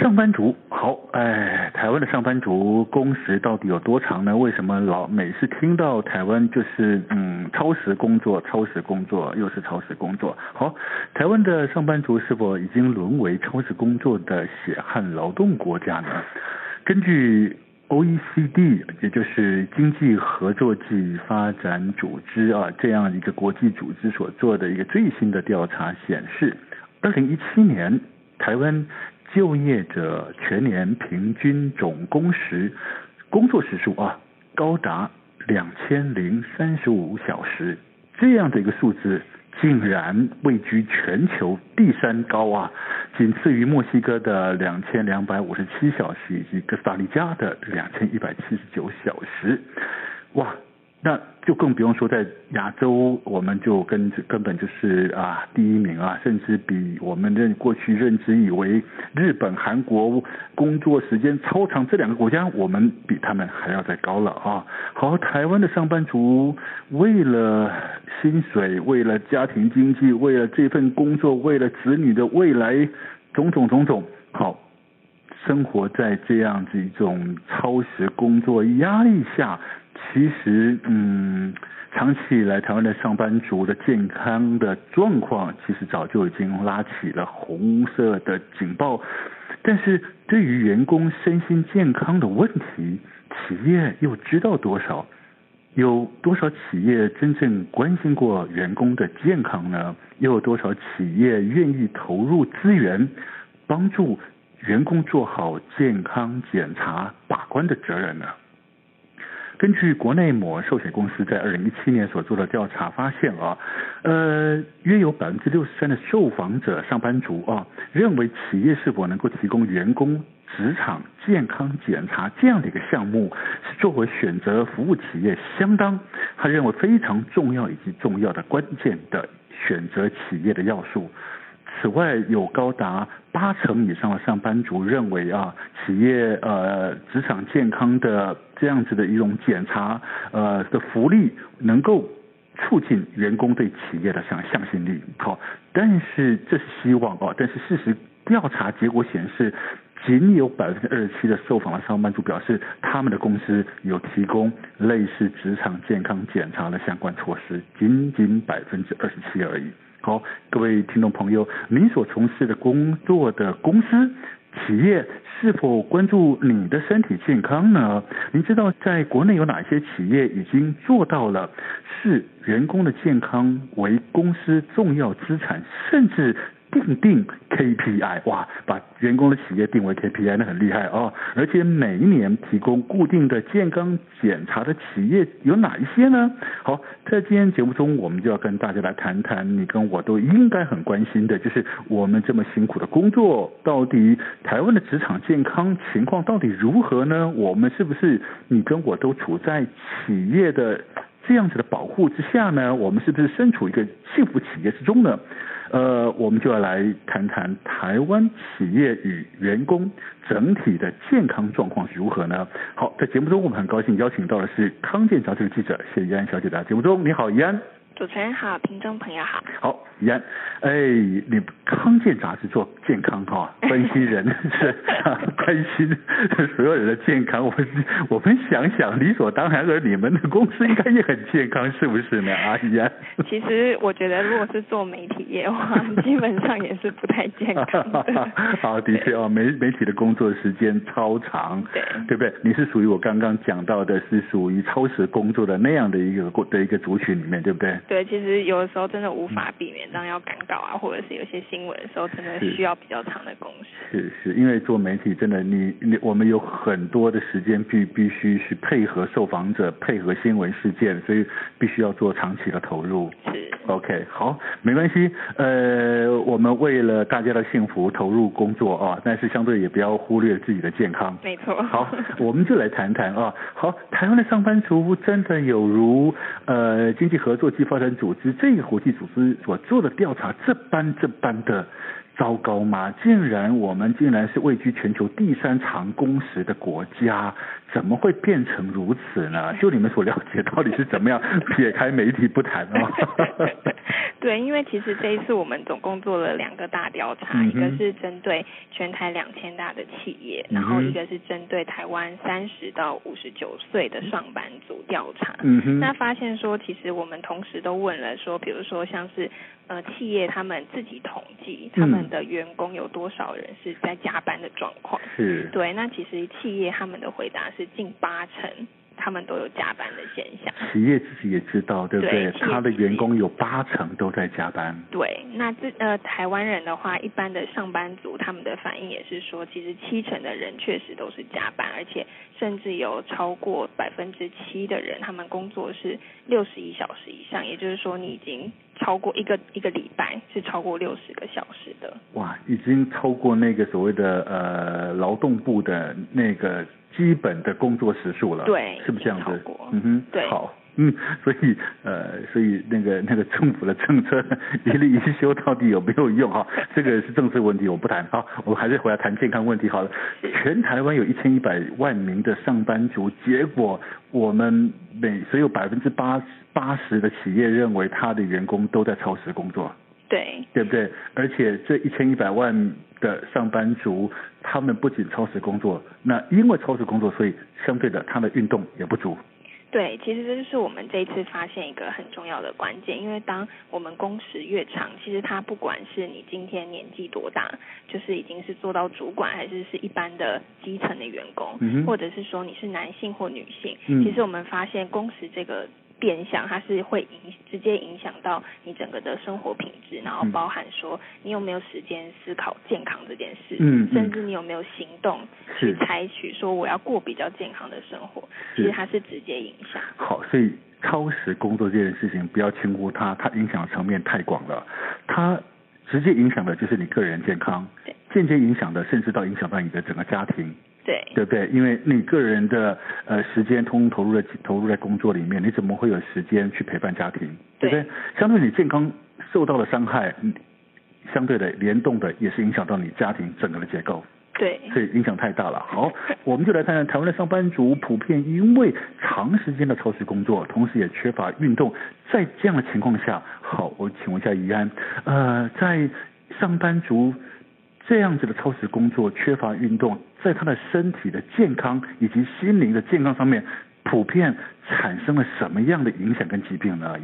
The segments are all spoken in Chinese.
上班族好，哎，台湾的上班族工时到底有多长呢？为什么老每次听到台湾就是嗯超时工作、超时工作又是超时工作？好，台湾的上班族是否已经沦为超时工作的血汗劳动国家呢？根据 OECD，也就是经济合作暨发展组织啊这样一个国际组织所做的一个最新的调查显示，二零一七年台湾。就业者全年平均总工时工作时数啊，高达两千零三十五小时，这样的一个数字竟然位居全球第三高啊，仅次于墨西哥的两千两百五十七小时以及哥斯达黎加的两千一百七十九小时，哇！那就更不用说在亚洲，我们就根根本就是啊第一名啊，甚至比我们认过去认知以为日本、韩国工作时间超长这两个国家，我们比他们还要再高了啊！好，台湾的上班族为了薪水，为了家庭经济，为了这份工作，为了子女的未来，种种种种，好，生活在这样子一种超时工作压力下。其实，嗯，长期以来，台湾的上班族的健康的状况，其实早就已经拉起了红色的警报。但是对于员工身心健康的问题，企业又知道多少？有多少企业真正关心过员工的健康呢？又有多少企业愿意投入资源，帮助员工做好健康检查把关的责任呢？根据国内某寿险公司在二零一七年所做的调查发现啊，呃，约有百分之六十三的受访者上班族啊，认为企业是否能够提供员工职场健康检查这样的一个项目，是作为选择服务企业相当他认为非常重要以及重要的关键的选择企业的要素。此外，有高达八成以上的上班族认为啊，企业呃职场健康的这样子的一种检查呃的福利，能够促进员工对企业的向向心力。好，但是这是希望啊，但是事实调查结果显示，仅有百分之二十七的受访的上班族表示，他们的公司有提供类似职场健康检查的相关措施，仅仅百分之二十七而已。好，各位听众朋友，您所从事的工作的公司、企业是否关注你的身体健康呢？您知道在国内有哪些企业已经做到了视员工的健康为公司重要资产，甚至定定 KPI，哇，把员工的企业定为 KPI，那很厉害哦。而且每一年提供固定的健康检查的企业有哪一些呢？好，在今天节目中，我们就要跟大家来谈谈你跟我都应该很关心的，就是我们这么辛苦的工作，到底台湾的职场健康情况到底如何呢？我们是不是你跟我都处在企业的这样子的保护之下呢？我们是不是身处一个幸福企业之中呢？呃，我们就要来谈谈台湾企业与员工整体的健康状况是如何呢？好，在节目中我们很高兴邀请到的是康健杂志的记者谢怡安小姐的节目中，你好，怡安。主持人好，听众朋友好。好，怡安，哎，你康健杂志做健康哈、哦，关心人是 关心所有人的健康。我我们想想，理所当然，而你们的公司应该也很健康，是不是呢？啊，怡安。其实我觉得，如果是做媒体业的话，基本上也是不太健康的。好，的确哦，媒媒体的工作时间超长，对，对不对？你是属于我刚刚讲到的，是属于超时工作的那样的一个的一个族群里面，对不对？对，其实有的时候真的无法避免，当要赶稿啊，或者是有些新闻的时候，真的需要比较长的工时。是是，因为做媒体真的，你你我们有很多的时间必必须去配合受访者，配合新闻事件，所以必须要做长期的投入。是。OK，好，没关系。呃，我们为了大家的幸福投入工作啊，但是相对也不要忽略自己的健康。没错。好，我们就来谈谈啊。好，台湾的上班族真的有如呃经济合作暨发展组织这个国际组织所做的调查这般这般的糟糕吗？竟然我们竟然是位居全球第三长工时的国家。怎么会变成如此呢？就你们所了解，到底是怎么样？撇开媒体不谈哦。对，因为其实这一次我们总共做了两个大调查，嗯、一个是针对全台两千大的企业，嗯、然后一个是针对台湾三十到五十九岁的上班族调查。嗯，那发现说，其实我们同时都问了说，比如说像是呃企业他们自己统计，他们的员工有多少人是在加班的状况？是。对，那其实企业他们的回答是。近八成，他们都有加班的现象。企业自己也知道，对不对？对，他的员工有八成都在加班。对，那这呃，台湾人的话，一般的上班族，他们的反应也是说，其实七成的人确实都是加班，而且甚至有超过百分之七的人，他们工作是六十一小时以上，也就是说，你已经超过一个一个礼拜是超过六十个小时的。哇，已经超过那个所谓的呃劳动部的那个。基本的工作时数了，对，是不是这样子？嗯哼，对，好，嗯，所以呃，所以那个那个政府的政策 一例一休到底有没有用哈？这个是政策问题，我不谈。好，我还是回来谈健康问题好了。全台湾有一千一百万名的上班族，结果我们每所有百分之八八十的企业认为他的员工都在超时工作。对，对不对？而且这一千一百万的上班族，他们不仅超时工作，那因为超时工作，所以相对的，他的运动也不足。对，其实这就是我们这一次发现一个很重要的关键，因为当我们工时越长，其实他不管是你今天年纪多大，就是已经是做到主管，还是是一般的基层的员工，嗯、或者是说你是男性或女性，嗯、其实我们发现工时这个。变相它是会影直接影响到你整个的生活品质，然后包含说你有没有时间思考健康这件事，嗯，甚至你有没有行动去采取说我要过比较健康的生活，其实它是直接影响。好，所以超时工作这件事情不要轻忽它，它影响层面太广了，它直接影响的就是你个人健康，对，间接影响的甚至到影响到你的整个家庭。对，对不对？因为你个人的呃时间通通投入在投入在工作里面，你怎么会有时间去陪伴家庭？对，对不对？相对你健康受到了伤害，相对的联动的也是影响到你家庭整个的结构。对，所以影响太大了。好，我们就来看看台湾的上班族普遍因为长时间的超时工作，同时也缺乏运动，在这样的情况下，好，我请问一下怡安，呃，在上班族。这样子的超时工作，缺乏运动，在他的身体的健康以及心灵的健康上面，普遍产生了什么样的影响跟疾病呢？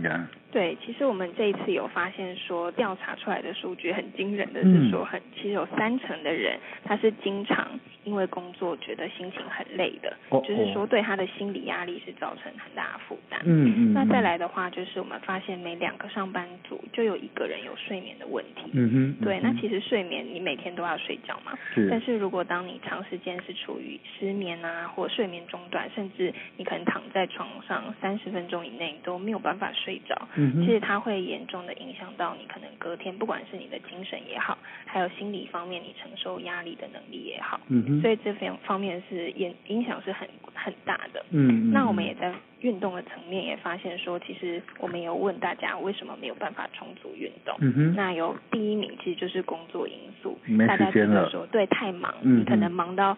对，其实我们这一次有发现说，调查出来的数据很惊人的是说，很其实有三成的人他是经常因为工作觉得心情很累的，哦、就是说对他的心理压力是造成很大的负担。嗯嗯。那再来的话，就是我们发现每两个上班族就有一个人有睡眠的问题。嗯哼。对，那其实睡眠你每天都要睡觉嘛。是。但是如果当你长时间是处于失眠啊，或睡眠中断，甚至你可能躺在床上三十分钟以内都没有办法睡着。嗯、其实它会严重的影响到你，可能隔天不管是你的精神也好，还有心理方面你承受压力的能力也好，嗯，所以这方方面是影影响是很很大的。嗯，那我们也在运动的层面也发现说，其实我们有问大家为什么没有办法充足运动？嗯哼，那有第一名其实就是工作因素。大家觉得说对太忙，嗯，你可能忙到。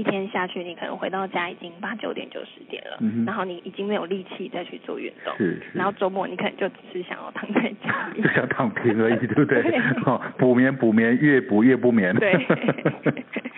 一天下去，你可能回到家已经八九点九十点了，嗯、然后你已经没有力气再去做运动，是是，然后周末你可能就只是想要躺在家里，就 想躺平而已，对不对？哦，补眠补眠，越补越不眠。对。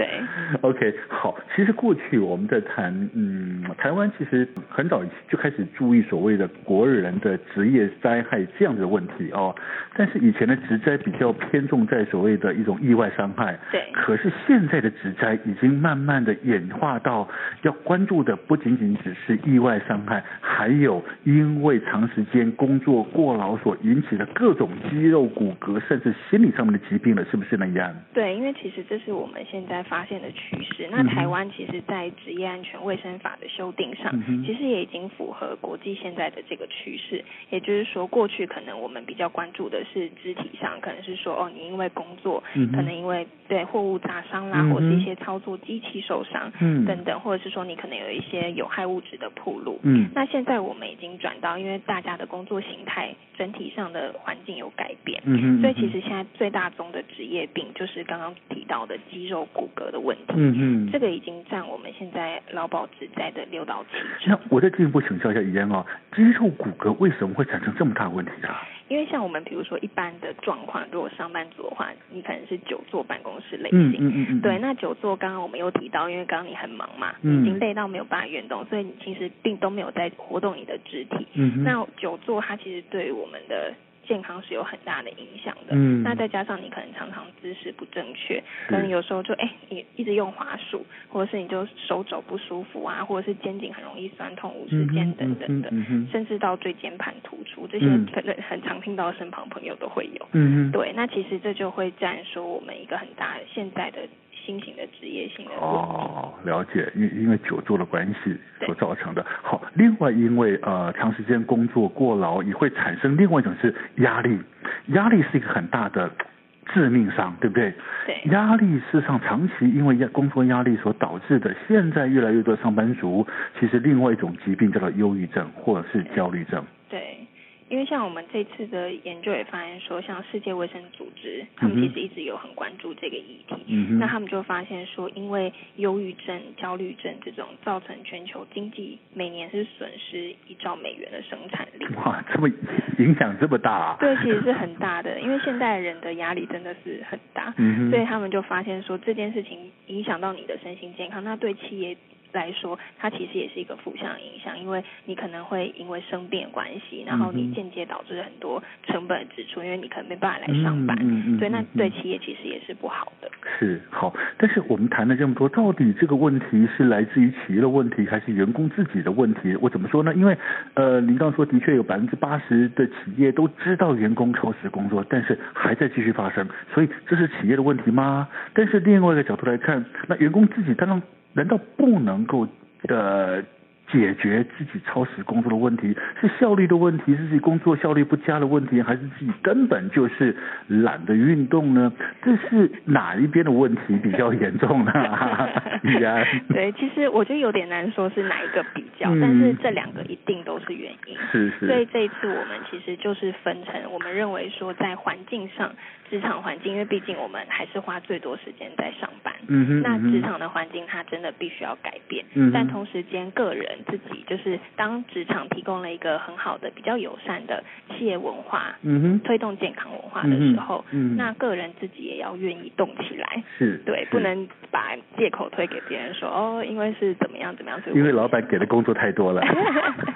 对，OK，好。其实过去我们在谈，嗯，台湾其实很早就开始注意所谓的国人的职业灾害这样的问题哦。但是以前的职灾比较偏重在所谓的一种意外伤害。对。可是现在的职灾已经慢慢的演化到要关注的不仅仅只是意外伤害，还有因为长时间工作过劳所引起的各种肌肉骨骼甚至心理上面的疾病了，是不是那样？对，因为其实这是我们现在。发现的趋势，那台湾其实，在职业安全卫生法的修订上，其实也已经符合国际现在的这个趋势。也就是说，过去可能我们比较关注的是肢体上，可能是说，哦，你因为工作，可能因为对货物砸伤啦，或者是一些操作机器受伤，等等，或者是说你可能有一些有害物质的暴露。嗯，那现在我们已经转到，因为大家的工作形态整体上的环境有改变，嗯，所以其实现在最大宗的职业病就是刚刚提到的肌肉骨骼。的问题，嗯嗯，这个已经占我们现在劳保职灾的六到七成。那我再进一步请教一下宜安啊，肌肉骨骼为什么会产生这么大问题啊？因为像我们比如说一般的状况，如果上班族的话，你可能是久坐办公室类型，嗯嗯嗯，对，那久坐刚刚我们有提到，因为刚刚你很忙嘛，嗯，已经累到没有办法运动，所以你其实并都没有在活动你的肢体，嗯，那久坐它其实对于我们的。健康是有很大的影响的，嗯，那再加上你可能常常姿势不正确，可能有时候就哎，你一直用滑鼠，或者是你就手肘不舒服啊，或者是肩颈很容易酸痛、无时间等等的，嗯嗯，甚至到椎间盘突出，这些可能很常听到身旁朋友都会有，嗯，对，那其实这就会占说我们一个很大的现在的。新型的职业性的哦，了解，因因为久坐的关系所造成的。好，另外因为呃长时间工作过劳也会产生另外一种是压力，压力是一个很大的致命伤，对不对？对。压力事实上长期因为压工作压力所导致的，现在越来越多上班族其实另外一种疾病叫做忧郁症或者是焦虑症。对。因为像我们这次的研究也发现说，像世界卫生组织，他们其实一直有很关注这个议题。嗯，那他们就发现说，因为忧郁症、焦虑症这种，造成全球经济每年是损失一兆美元的生产力。哇，这么影响这么大啊？对，其实是很大的，因为现代人的压力真的是很大。嗯，所以他们就发现说，这件事情影响到你的身心健康，那对企业。来说，它其实也是一个负向影响，因为你可能会因为生病关系，然后你间接导致很多成本支出，因为你可能没办法来上班，嗯嗯嗯、对，那对企业其实也是不好的。是好，但是我们谈了这么多，到底这个问题是来自于企业的问题，还是员工自己的问题？我怎么说呢？因为呃，您刚刚说的确有百分之八十的企业都知道员工超时工作，但是还在继续发生，所以这是企业的问题吗？但是另外一个角度来看，那员工自己当然。难道不能够呃解决自己超时工作的问题？是效率的问题，是自己工作效率不佳的问题，还是自己根本就是懒得运动呢？这是哪一边的问题比较严重呢？对，其实我觉得有点难说是哪一个比较，嗯、但是这两个一定都是原因。是是。所以这一次我们其实就是分成，我们认为说在环境上。职场环境，因为毕竟我们还是花最多时间在上班，嗯哼，那职场的环境它真的必须要改变，嗯，但同时间个人自己就是当职场提供了一个很好的、比较友善的企业文化，嗯哼，推动健康文化的时候，嗯，那个人自己也要愿意动起来，是，对，不能把借口推给别人说哦，因为是怎么样怎么样，因为老板给的工作太多了，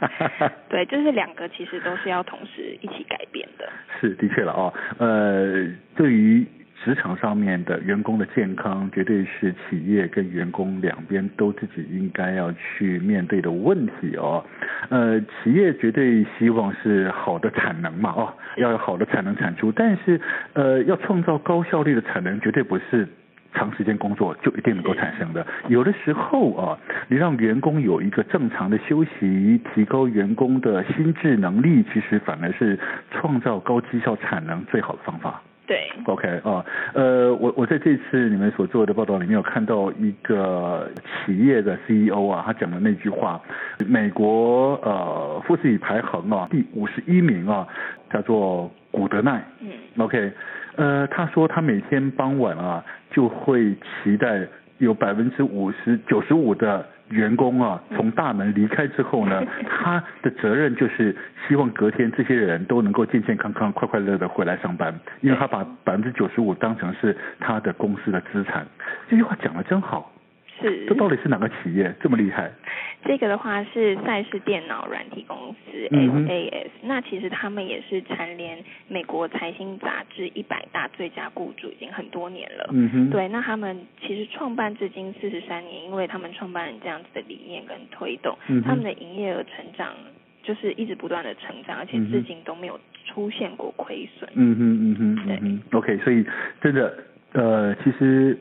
对，就是两个其实都是要同时一起改变的，是的确了哦，呃。对于职场上面的员工的健康，绝对是企业跟员工两边都自己应该要去面对的问题哦。呃，企业绝对希望是好的产能嘛，哦，要有好的产能产出，但是呃，要创造高效率的产能，绝对不是长时间工作就一定能够产生的。有的时候啊，你让员工有一个正常的休息，提高员工的心智能力，其实反而是创造高绩效产能最好的方法。对，OK 啊，呃，我我在这次你们所做的报道里面有看到一个企业的 CEO 啊，他讲的那句话，美国呃富时排行啊第五十一名啊，叫做古德奈，嗯，OK，呃，他说他每天傍晚啊就会期待有百分之五十九十五的员工啊，从大门离开之后呢，他的责任就是希望隔天这些人都能够健健康康、快快乐乐的回来上班，因为他把百分之九十五当成是他的公司的资产。这句话讲的真好。是，这到底是哪个企业这么厉害？这个的话是赛事电脑软体公司 SAS，那其实他们也是蝉联美国财新杂志一百大最佳雇主已经很多年了。嗯哼，对，那他们其实创办至今四十三年，因为他们创办人这样子的理念跟推动，嗯、他们的营业额成长就是一直不断的成长，而且至今都没有出现过亏损。嗯哼嗯哼，对嗯哼，OK，所以真的呃，其实。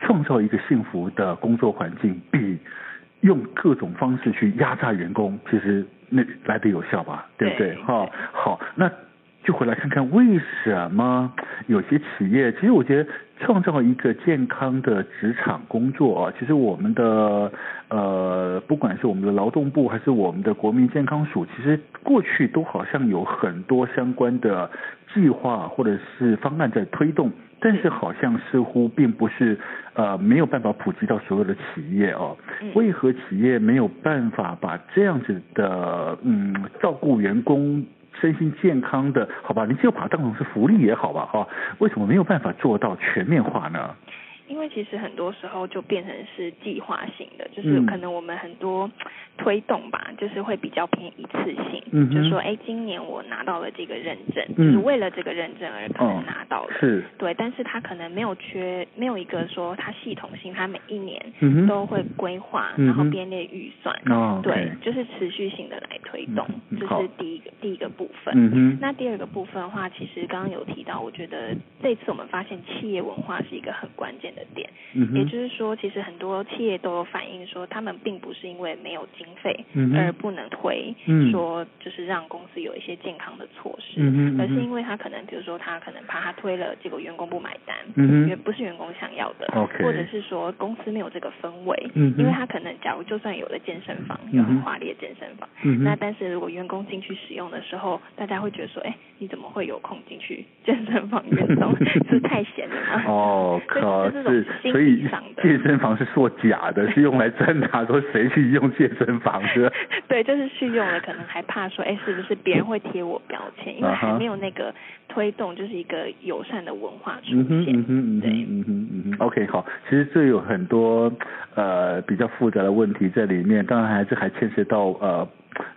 创造一个幸福的工作环境，比 用各种方式去压榨员工，其实那来的有效吧？对不对？哈，好，那就回来看看为什么有些企业，其实我觉得创造一个健康的职场工作啊，其实我们的呃，不管是我们的劳动部还是我们的国民健康署，其实过去都好像有很多相关的计划或者是方案在推动。但是好像似乎并不是呃没有办法普及到所有的企业哦。为何企业没有办法把这样子的嗯照顾员工身心健康的好吧？你就把它当成是福利也好吧哈？为什么没有办法做到全面化呢？因为其实很多时候就变成是计划性的，就是可能我们很多推动吧，就是会比较偏一次性，嗯，就是说，哎，今年我拿到了这个认证，嗯，就是为了这个认证而可能拿到了，哦，是，对，但是他可能没有缺，没有一个说他系统性，他每一年都会规划，嗯，然后编列预算，哦，对，就是持续性的来推动，嗯，这是第一个第一个部分。嗯哼，那第二个部分的话，其实刚刚有提到，我觉得这次我们发现企业文化是一个很关键的。点，也就是说，其实很多企业都有反映说，他们并不是因为没有经费而不能推，说就是让公司有一些健康的措施，嗯而是因为他可能，比如说他可能怕他推了，结果员工不买单，因为不是员工想要的，或者是说公司没有这个氛围，嗯因为他可能假如就算有了健身房，有很华丽的健身房，嗯那但是如果员工进去使用的时候，大家会觉得说，哎，你怎么会有空进去健身房运动？是太闲了吗？哦，可是。是，所以 健身房是做假的，是用来 侦查说谁去用健身房的。对，就是去用了，可能还怕说，哎，是不是别人会贴我标签？因为还没有那个推动，就是一个友善的文化出现。嗯哼，嗯哼，对，嗯哼，嗯哼。OK，好，其实这有很多呃比较复杂的问题在里面，当然还是还牵涉到呃。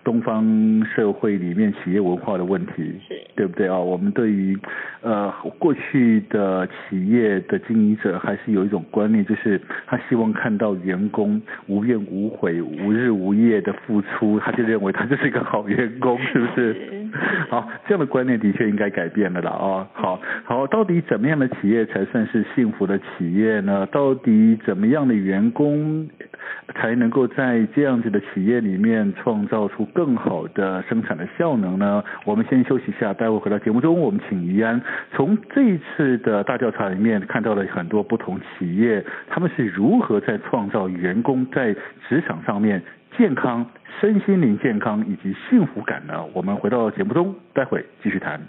东方社会里面企业文化的问题，是对不对啊？我们对于呃过去的企业的经营者，还是有一种观念，就是他希望看到员工无怨无悔、无日无夜的付出，他就认为他就是一个好员工，是不是？是 好，这样的观念的确应该改变了啦啊！好好，到底怎么样的企业才算是幸福的企业呢？到底怎么样的员工才能够在这样子的企业里面创造出更好的生产的效能呢？我们先休息一下，待会回到节目中，我们请怡安从这一次的大调查里面看到了很多不同企业，他们是如何在创造员工在职场上面健康、身心灵健康以及幸福感呢？我们回到节目中，待会继续谈。